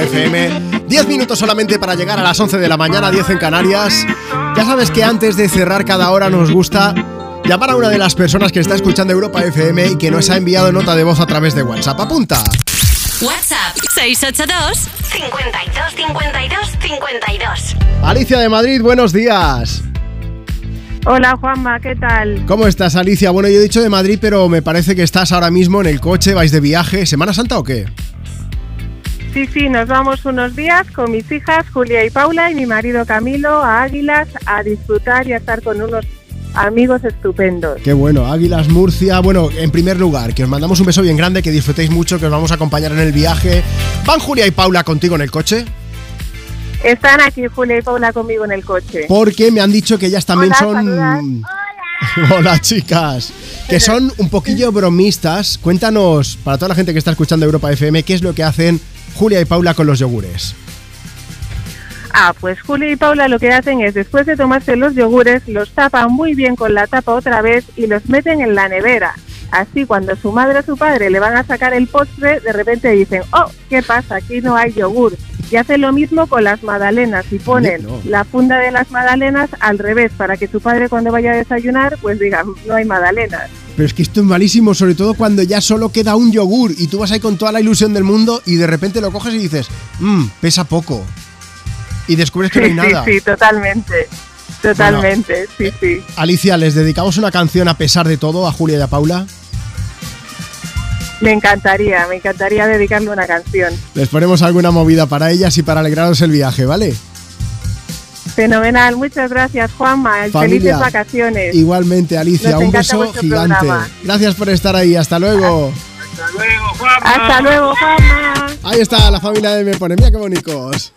FM. 10 minutos solamente para llegar a las 11 de la mañana, 10 en Canarias. Ya sabes que antes de cerrar cada hora nos gusta llamar a una de las personas que está escuchando Europa FM y que nos ha enviado nota de voz a través de WhatsApp. Apunta. WhatsApp 682 52 52 52. Alicia de Madrid, buenos días. Hola Juanma, ¿qué tal? ¿Cómo estás, Alicia? Bueno, yo he dicho de Madrid, pero me parece que estás ahora mismo en el coche, vais de viaje. ¿Semana Santa o qué? Sí, sí, nos vamos unos días con mis hijas Julia y Paula y mi marido Camilo a Águilas a disfrutar y a estar con unos amigos estupendos. Qué bueno, Águilas Murcia. Bueno, en primer lugar, que os mandamos un beso bien grande, que disfrutéis mucho, que os vamos a acompañar en el viaje. ¿Van Julia y Paula contigo en el coche? Están aquí Julia y Paula conmigo en el coche. Porque me han dicho que ellas también Hola, son... Hola chicas, que son un poquillo bromistas. Cuéntanos, para toda la gente que está escuchando Europa FM, ¿qué es lo que hacen Julia y Paula con los yogures? Ah, pues Julia y Paula lo que hacen es después de tomarse los yogures, los tapan muy bien con la tapa otra vez y los meten en la nevera. Así cuando su madre o su padre le van a sacar el postre, de repente dicen, oh, ¿qué pasa? Aquí no hay yogur. Y hacen lo mismo con las magdalenas y ponen No. la funda de las magdalenas al revés para que su padre cuando vaya a desayunar pues diga, no hay magdalenas. Pero es que esto es malísimo, sobre todo cuando ya solo queda un yogur y tú vas ahí con toda la ilusión del mundo y de repente lo coges y dices, mmm, pesa poco. Y descubres que no hay nada. sí, sí, totalmente. Totalmente, sí, sí. Alicia, ¿les dedicamos una canción a pesar de todo a Julia y a Paula? Me encantaría, me encantaría dedicarle una canción. Les ponemos alguna movida para ellas y para alegraros el viaje, ¿vale? Fenomenal, muchas gracias Juanma, Familia, felices vacaciones. Igualmente, Alicia, Nos un beso gigante. programa. Gracias por estar ahí, hasta luego. Hasta luego Juanma. Ahí está la familia de Me Pone, mira qué bonitos.